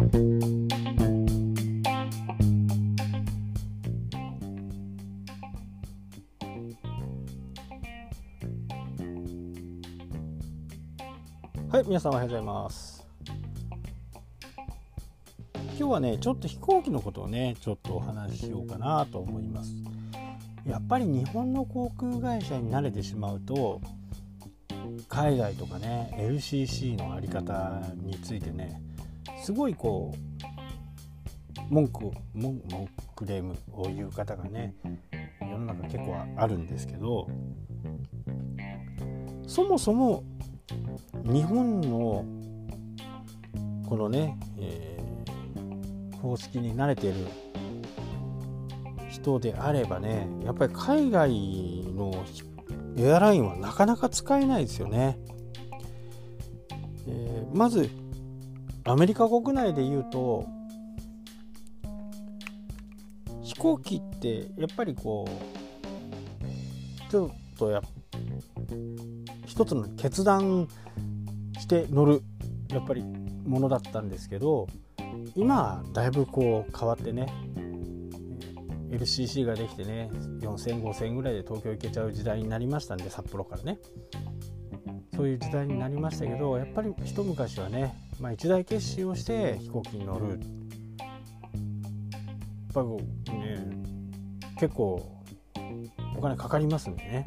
はい皆さんおはようございます。今日はねちょっと飛行機のことをねちょっとお話ししようかなと思います。やっぱり日本の航空会社に慣れてしまうと海外とかね LCC の在り方についてねすごいこう文句文クレームを言う方がね世の中結構あるんですけどそもそも日本のこのね、えー、方式に慣れてる人であればねやっぱり海外のエアラインはなかなか使えないですよね。えー、まずアメリカ国内で言うと飛行機ってやっぱりこうちょっとや一つの決断して乗るやっぱりものだったんですけど今はだいぶこう変わってね LCC ができてね40005000ぐらいで東京行けちゃう時代になりましたんで札幌からね。そういう時代になりましたけどやっぱり一昔はね、まあ、一大決心をして飛行機に乗るやっぱりね結構お金かかりますんでね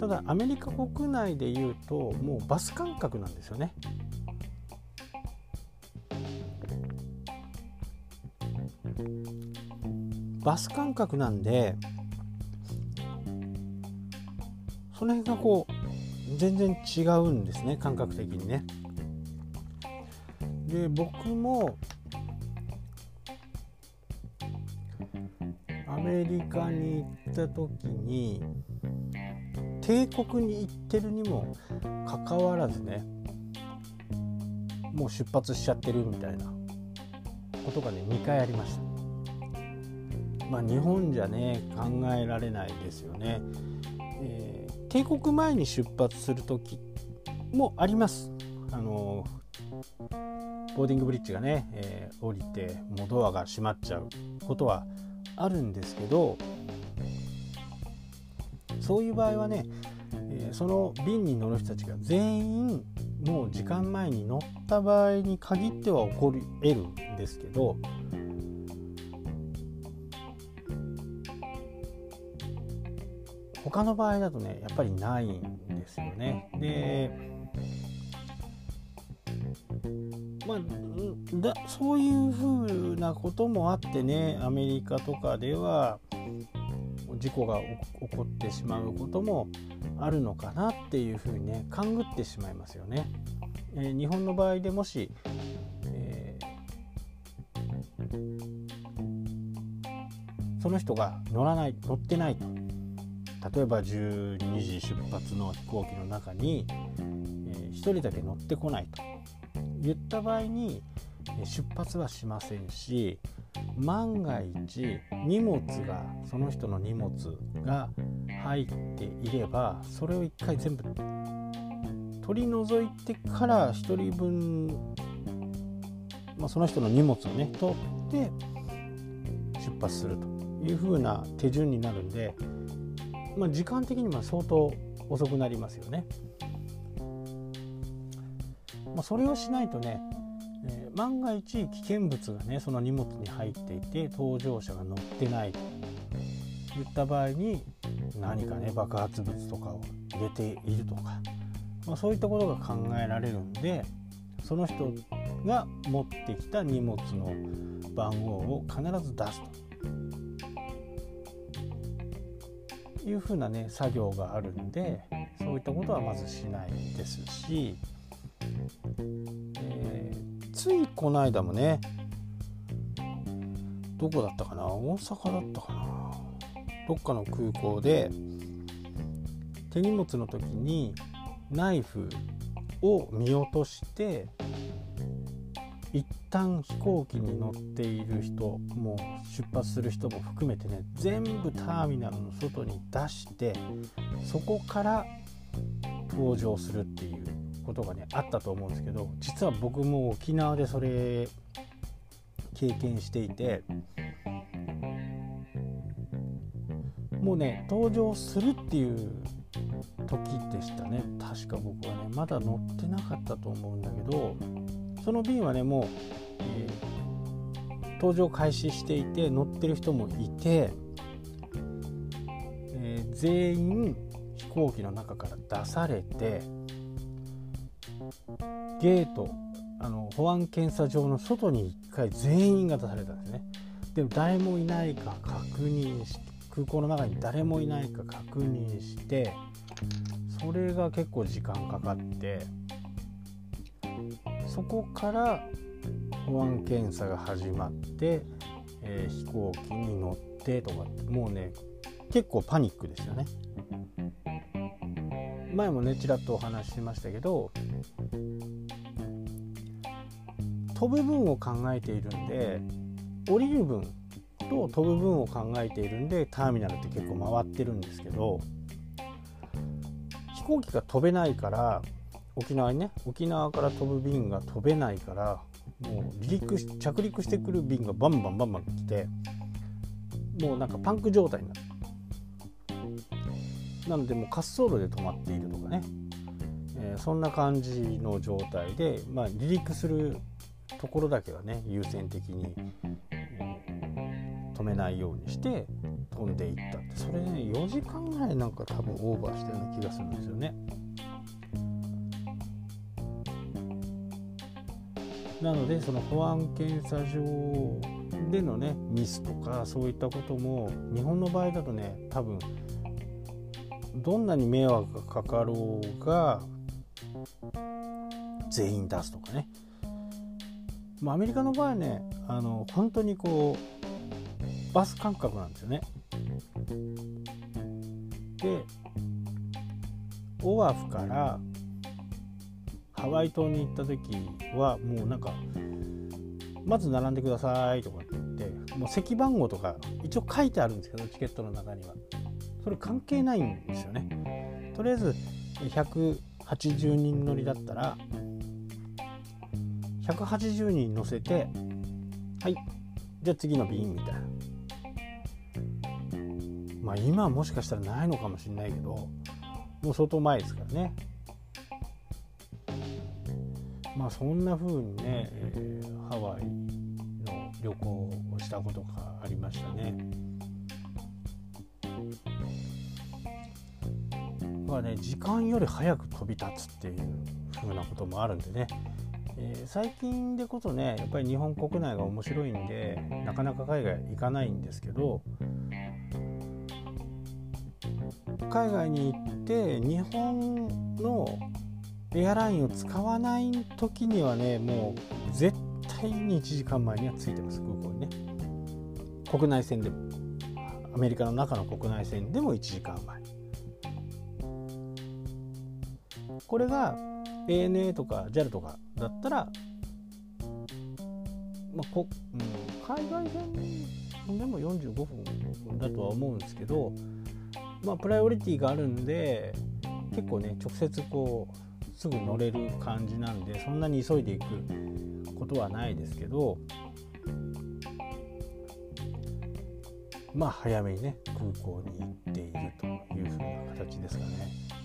ただアメリカ国内でいうともうバス感覚なんですよね。バス感覚なんでその辺がこう全然違うんですね感覚的にね。で僕もアメリカに行った時に帝国に行ってるにもかかわらずねもう出発しちゃってるみたいなことがね2回ありました。まあ日本じゃね考えられないですよね、えー、帝国前に出発する時もあります。あのボーディングブリッジがね、えー、降りてもうドアが閉まっちゃうことはあるんですけどそういう場合はね、えー、その便に乗る人たちが全員もう時間前に乗った場合に限っては起こり得るんですけど他の場合だとねやっぱりないんですよね。でまあ、だそういうふうなこともあってねアメリカとかでは事故が起こってしまうこともあるのかなっていうふうにね勘ぐってしまいますよね。えー、日本の場合でもし、えー、その人が乗らない乗ってないと。例えば12時出発の飛行機の中に、えー、1人だけ乗ってこないと言った場合に出発はしませんし万が一荷物がその人の荷物が入っていればそれを一回全部取り除いてから1人分、まあ、その人の荷物をね取って出発するというふうな手順になるんで、まあ、時間的には相当遅くなりますよね。まあ、それをしないとねえー、万が一危険物がねその荷物に入っていて搭乗者が乗ってないといった場合に何かね爆発物とかを入れているとか、まあ、そういったことが考えられるんでその人が持ってきた荷物の番号を必ず出すと。いうふうなね作業があるんでそういったことはまずしないですし、えーついこの間もねどこだったかな？大阪だったかな？どっかの空港で手荷物の時にナイフを見落として一旦飛行機に乗っている人もう出発する人も含めてね全部ターミナルの外に出してそこから登場するっていう。ことがねあったと思うんですけど実は僕も沖縄でそれ経験していてもうね登場するっていう時でしたね。確か僕はねまだ乗ってなかったと思うんだけどその便はねもう、えー、登場開始していて乗ってる人もいて、えー、全員飛行機の中から出されてゲートあの保安検査場の外に1回全員が出されたんですね。でも誰もいないか確認して空港の中に誰もいないか確認してそれが結構時間かかってそこから保安検査が始まって、えー、飛行機に乗ってとかもうね結構パニックでしたね。前もねちらっとお話ししましたけど飛ぶ分を考えているんで降りる分と飛ぶ分を考えているんでターミナルって結構回ってるんですけど飛行機が飛べないから沖縄にね沖縄から飛ぶ便が飛べないからもう離陸着陸してくる便がバンバンバンバン来てもうなんかパンク状態になる。なのでもう滑走路で止まっているとかね、えー、そんな感じの状態で、まあ、離陸するところだけはね優先的に、止めないようにして飛んでいったってそれね4時間ぐらいなんか多分オーバーしたような気がするんですよね。なのでその保安検査場でのねミスとかそういったことも日本の場合だとね多分どんなに迷惑がかかろうが全員出すとかね、まあ、アメリカの場合はねあの本当にこうバス感覚なんですよね。でオアフからハワイ島に行った時はもうなんかまず並んでくださいとかって言ってもう席番号とか一応書いてあるんですけどチケットの中には。それ関係ないんですよね。とりあえず180人乗りだったら180人乗せてはいじゃあ次の便みたいな。まあ今はもしかしたらないのかもしれないけどもう相当前ですからね。まあそんな風にね、えー、ハワイの旅行をしたことがありましたね。まあね時間より早く飛び立つっていう風なこともあるんでね、えー、最近でこそねやっぱり日本国内が面白いんでなかなか海外行かないんですけど海外に行って日本のエアラインを使わない時にはねもう絶対に1時間前には着いてます空港にね。国内線でも。アメリカの中の国内線でも1時間前。これが ANA とか JAL とかだったら、まあこうん、海外線でも45分だとは思うんですけど、まあ、プライオリティがあるんで結構ね直接こうすぐ乗れる感じなんでそんなに急いでいくことはないですけどまあ早めにね空港に行っているというふうな形ですかね。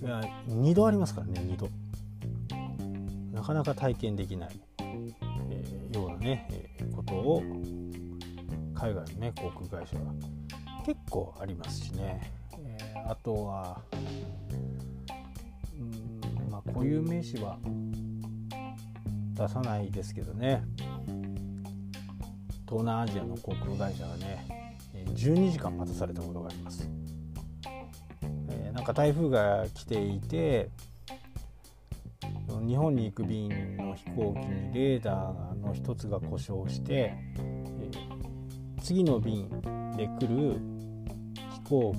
いや2度ありますからね2度。なかなか体験できない、えー、ようなね、えー、ことを海外のね航空会社は結構ありますしねえ。あとはうん。まあ固有名詞は出さないですけどね東南アジアの航空会社がね12時間待たされたことがあります、なんか台風が来ていて日本に行く便の飛行機にレーダーの一つが故障して、次の便で来る飛行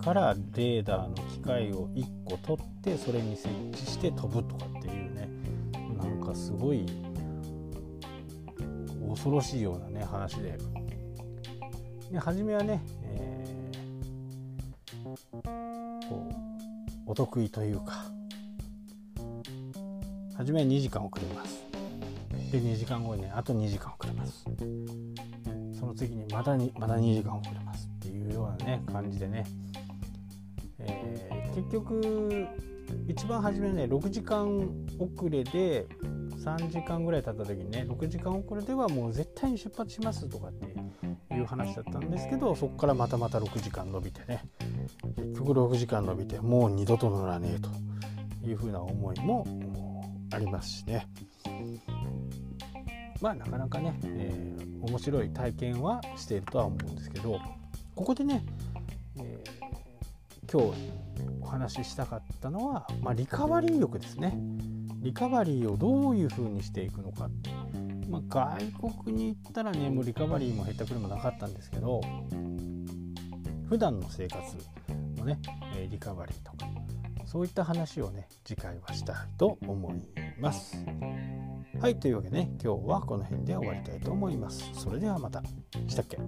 機からレーダーの機械を1個取ってそれに設置して飛ぶとかっていうねなんかすごい恐ろしいようなね話で。で初めはね、えー、お得意というか。初め2時間遅れます。で2時間後に、ね、あと2時間遅れます。その次にまだにまだ2時間遅れますっていうようなね感じでね、えー、結局一番初めね6時間遅れで3時間ぐらい経った時にね6時間遅れではもう絶対に出発しますとかっていう話だったんですけどそこからまたまた6時間伸びてね。結局6時間伸びてもう二度と乗らねえというふうな思いもありますしね。まあなかなかね、えー、面白い体験はしているとは思うんですけどここでね、えー、今日お話ししたかったのは、まあ、リカバリー力ですね。リカバリーをどういうふうにしていくのか。まあ、外国に行ったらねもうリカバリーも減ったくれもなかったんですけど普段の生活のねリカバリーとかそういった話をね次回はしたいと思います。はいというわけでね今日はこの辺で終わりたいと思います。それではまた。したっけ？